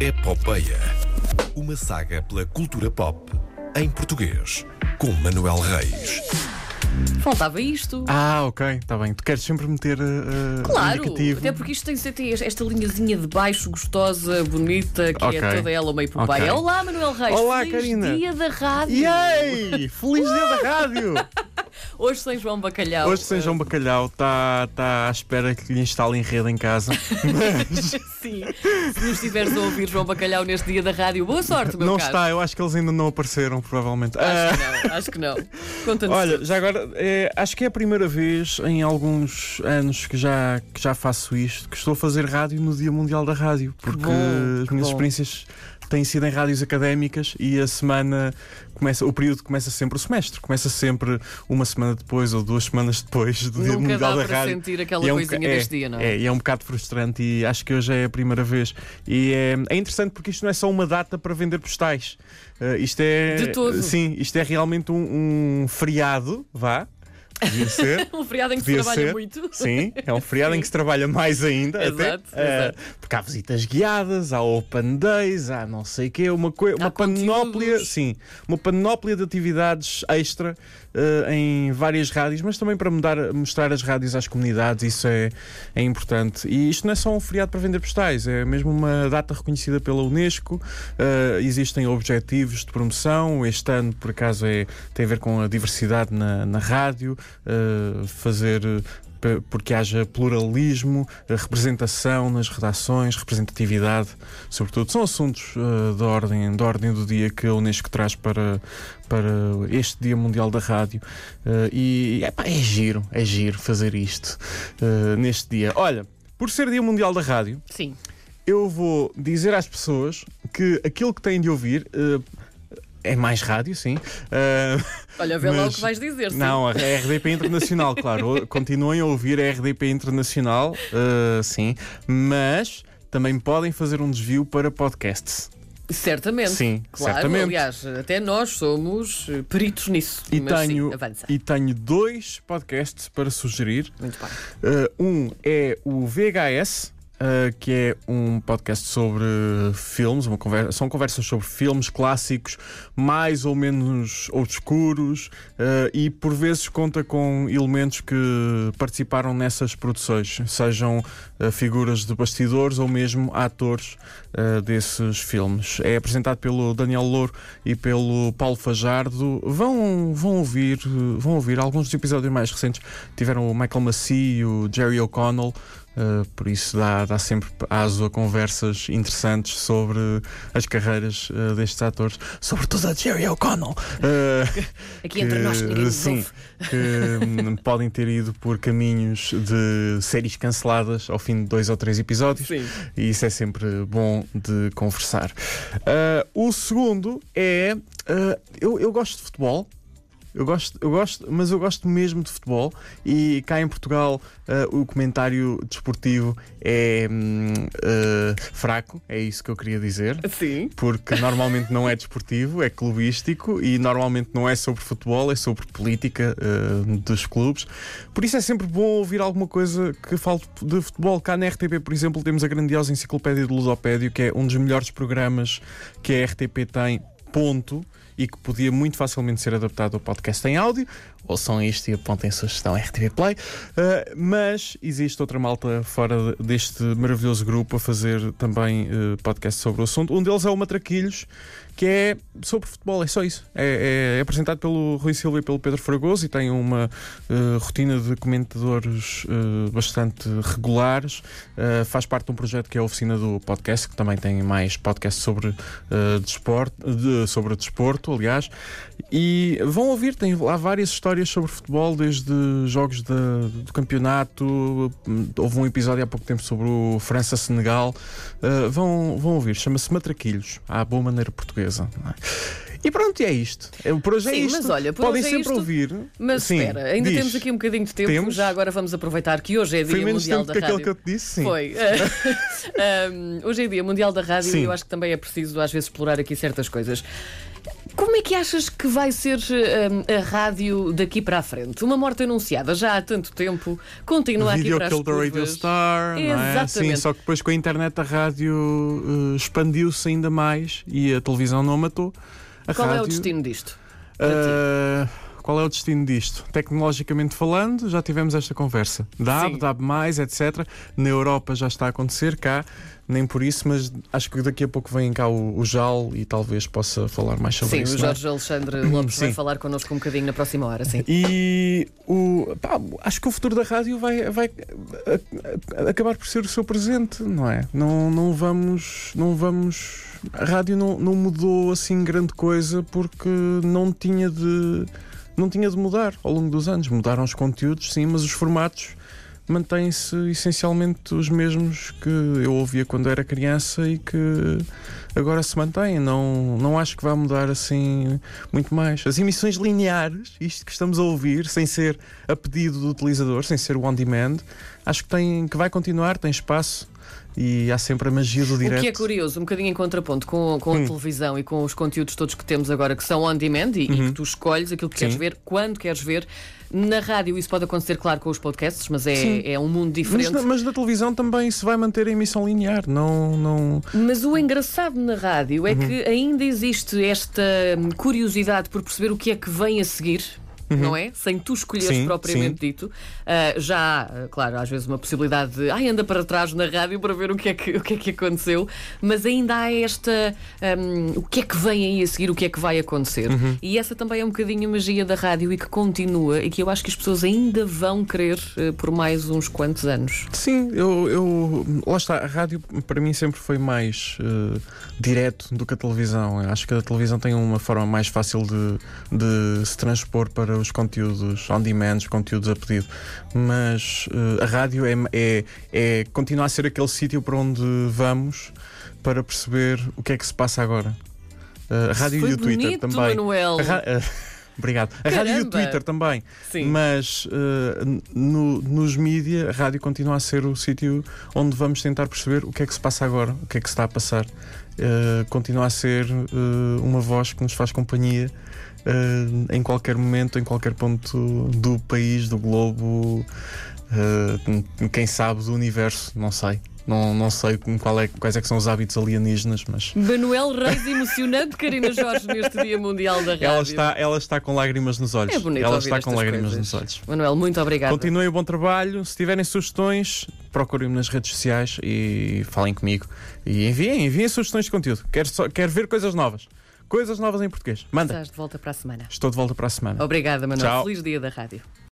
Epopeia. Uma saga pela cultura pop em português, com Manuel Reis. Faltava isto. Ah, ok, está bem. Tu queres sempre meter uh, Claro, indicativo. até porque isto tem, tem esta linhazinha de baixo, gostosa, bonita, que Ok. é toda ela meio por Ok. baixo. Olá, Manuel Reis. Olá, Feliz Karina. dia da rádio. Yay! Feliz dia da rádio! Hoje sem João Bacalhau. Hoje São João Bacalhau está tá à espera que lhe instalem rede em casa. Mas Sim. Se nos estiveres a ouvir João Bacalhau neste dia da rádio, boa sorte, meu não caro. está, eu acho que eles ainda não apareceram, provavelmente. Acho Ah, que não, acho que não. Conta-nos. Olha, já agora, é, acho que é a primeira vez em alguns anos que já, que já faço isto, que estou a fazer rádio no Dia Mundial da Rádio, porque bom, as minhas bom. experiências têm sido em rádios académicas e a semana começa, o período começa sempre o semestre, começa sempre uma semana depois ou duas semanas depois do Dia Nunca Mundial dá da para Rádio. sentir aquela é um coisinha é, deste dia, não é? É, e é um bocado frustrante e acho que hoje é a primeira vez. E é, é interessante porque isto não é só uma data para vender postais. Uh, isto é. De todo. Sim, isto é realmente um, um feriado, vá. Devia ser. Um feriado em que se trabalha ser. muito. Sim, é um feriado em que se trabalha mais ainda. até. Exato, Uh, exato. porque há visitas guiadas, há open days, há não sei o quê, uma, uma panóplia, sim, uma panóplia de atividades extra uh, em várias rádios, mas também para mudar- mostrar as rádios às comunidades, isso é, é importante. E isto não é só um feriado para vender postais, é mesmo uma data reconhecida pela Unesco. Uh, existem objetivos de promoção. Este ano, por acaso, é, tem a ver com a diversidade na, na rádio, uh, fazer. porque haja pluralismo, uh, representação nas redações, representatividade, sobretudo, são assuntos uh, da, ordem, da ordem do dia que a Unesco traz para, para este Dia Mundial da Rádio. Uh, e epá, é giro, é giro fazer isto uh, neste dia. Olha, por ser Dia Mundial da Rádio, Sim. eu vou dizer às pessoas que aquilo que têm de ouvir uh, é mais rádio, sim. Uh, Olha, vê lá o Mas- que vais dizer. sim. não, a RDP Internacional, claro. Continuem a ouvir a RDP Internacional, uh, sim. Mas também podem fazer um desvio para podcasts. Certamente. Sim, claro, certamente. Aliás, até nós somos eh, peritos nisso. E Mas tenho, sim, avança. e tenho dois podcasts para sugerir. Muito bem. Uh, um é o VHS, uh, que é um podcast sobre filmes, uma conversa, são conversas sobre filmes clássicos, mais ou menos obscuros, uh, e por vezes conta com elementos que participaram nessas produções, sejam uh, figuras de bastidores ou mesmo atores desses filmes. É apresentado pelo Daniel Louro e pelo Paulo Fajardo. Vão, vão ouvir, vão ouvir alguns dos episódios mais recentes. Tiveram o Michael Massey e o Jerry O'Connell. Uh, por isso dá, dá sempre aso a conversas interessantes sobre as carreiras uh, destes atores, sobretudo a Jerry O'Connell. Uh, Aqui entre nós, sim, que hum, podem ter ido por caminhos de séries canceladas ao fim de dois ou três episódios. Sim. E isso é sempre bom de conversar. O segundo é. eu, eu gosto de futebol. Eu gosto, eu gosto, mas eu gosto mesmo de futebol e cá em Portugal ah, o comentário desportivo é ah, fraco, é isso que eu queria dizer. Sim. Porque normalmente não é desportivo, é clubístico e normalmente não é sobre futebol, é sobre política eh, dos clubes. Por isso é sempre bom ouvir alguma coisa que fale de futebol. Cá na RTP, por exemplo, temos a grandiosa Enciclopédia de Ludopédio, que é um dos melhores programas que a RTP tem, ponto. E que podia muito facilmente ser adaptado ao podcast em áudio. Ouçam isto e apontem sugestão RTP Play. Uh, mas existe outra malta fora de- deste maravilhoso grupo a fazer também uh, podcast sobre o assunto. Um deles é o Matraquilhos, que é sobre futebol, é só isso. É, é apresentado pelo Rui Silva e pelo Pedro Fragoso e tem uma uh, rotina de comentadores uh, bastante regulares. Uh, faz parte de um projeto que é a Oficina do Podcast, que também tem mais podcasts sobre, uh, desporto, de- sobre desporto, aliás. E vão ouvir, tem lá várias histórias sobre futebol, desde jogos de- do campeonato. Houve um episódio há pouco tempo sobre o França-Senegal. Uh, vão, vão ouvir, chama-se Matraquilhos, à boa maneira portuguesa. é? E pronto, e é isto. É, por hoje é Sim, isto. mas olha, Podem é sempre isto. ouvir. Mas Sim, espera, ainda diz. temos aqui um bocadinho de tempo. Temos? Já agora vamos aproveitar que hoje é Foi Dia menos Mundial da aquele Rádio. que eu te disse, sim. Foi. Um, hoje é Dia Mundial da Rádio Sim. e eu acho que também é preciso às vezes explorar aqui certas coisas. Como é que achas que vai ser um, a rádio daqui para a frente? Uma morte anunciada já há tanto tempo, continua aqui para as Kill the Radio. Star, não é? Exatamente. Sim, só que depois com a internet a rádio eh, expandiu-se ainda mais e a televisão não a matou. A Qual é o rádio, destino disto? eh, qual é o destino disto? Tecnologicamente falando, já tivemos esta conversa. DAB, Sim. DAB, etc. Na Europa já está a acontecer, cá, nem por isso, mas acho que daqui a pouco vem cá o, o JAL e talvez possa falar mais sobre Sim, isso. o não é? Jorge Alexandre Lopes vai Sim. falar connosco um bocadinho na próxima hora, sim. E o, pá, acho que o futuro da rádio vai, vai a- a- acabar por ser o seu presente, não é? Não, não vamos. Não vamos. A rádio não, não mudou assim grande coisa porque não tinha de. Não tinha de mudar ao longo dos anos. Mudaram os conteúdos, sim, mas os formatos mantêm-se essencialmente os mesmos que eu ouvia quando era criança e que agora se mantêm. Não, não acho que vai mudar assim muito mais. As emissões lineares, isto que estamos a ouvir, sem ser a pedido do utilizador, sem ser o on-demand, acho que, tem, que vai continuar, tem espaço e há sempre a magia do O direto. que é curioso, um bocadinho em contraponto com, com a Hum. televisão e com os conteúdos todos que temos agora, que são on demand e, e que tu escolhes aquilo que queres Uhum. Sim. ver, quando queres ver. Na rádio isso pode acontecer, claro, com os podcasts, mas é, é um mundo Mas diferente. na, mas na televisão também se vai manter a emissão linear, não. não... Mas o engraçado na rádio é Uhum. que ainda existe esta curiosidade por perceber o que é que vem a seguir. Não é? Sem tu escolheres Uhum. Sim, propriamente sim. dito. Ah, já há, ah, claro, às vezes uma possibilidade de ai, anda para trás na rádio para ver o que é que, o que, é que aconteceu, mas ainda há esta hum, o que é que vem aí a seguir, o que é que vai acontecer. Uhum. E essa também é um bocadinho a magia da rádio e que continua e que eu acho que as pessoas ainda vão querer eh, por mais uns quantos anos. Sim, eu, eu. Lá está, a rádio para mim sempre foi mais eh, direto do que a televisão. Eu acho que a televisão tem uma forma mais fácil de, de se transpor para os conteúdos on demand, os conteúdos a pedido. Mas eh, a rádio é, é, é continua a ser aquele sítio para onde vamos para perceber o que é que se passa agora. Eh, a rádio Foi e o Twitter bonito, também. Manuel. Eh, Obrigado. A rádio e o Caramba. Twitter também. Sim. Mas eh, no- nos mídia, a rádio continua a ser o sítio onde vamos tentar perceber o que é que se passa agora, o que é que se está a passar. Eh, continua a ser eh, uma voz que nos faz companhia eh, em qualquer momento, em qualquer ponto do país, do globo, eh, quem sabe do universo, não sei. Não, não sei é- quais é que são os hábitos alienígenas, mas Manuel Reis emocionante, Karina Jorge, neste Dia Mundial da Rádio. ela está, ela está com lágrimas nos olhos. É bonito ela está com lágrimas coisas. nos olhos. Manuel, muito obrigada. Continuem o bom trabalho. Se tiverem sugestões, procurem-me nas redes sociais e falem comigo. E enviem, enviem sugestões de conteúdo. Quero, só, quero ver coisas novas. Coisas novas em português. Manda. Estás de volta para a semana. Estou de volta para a semana. Obrigada, Manuel. Tchau. Feliz dia da rádio.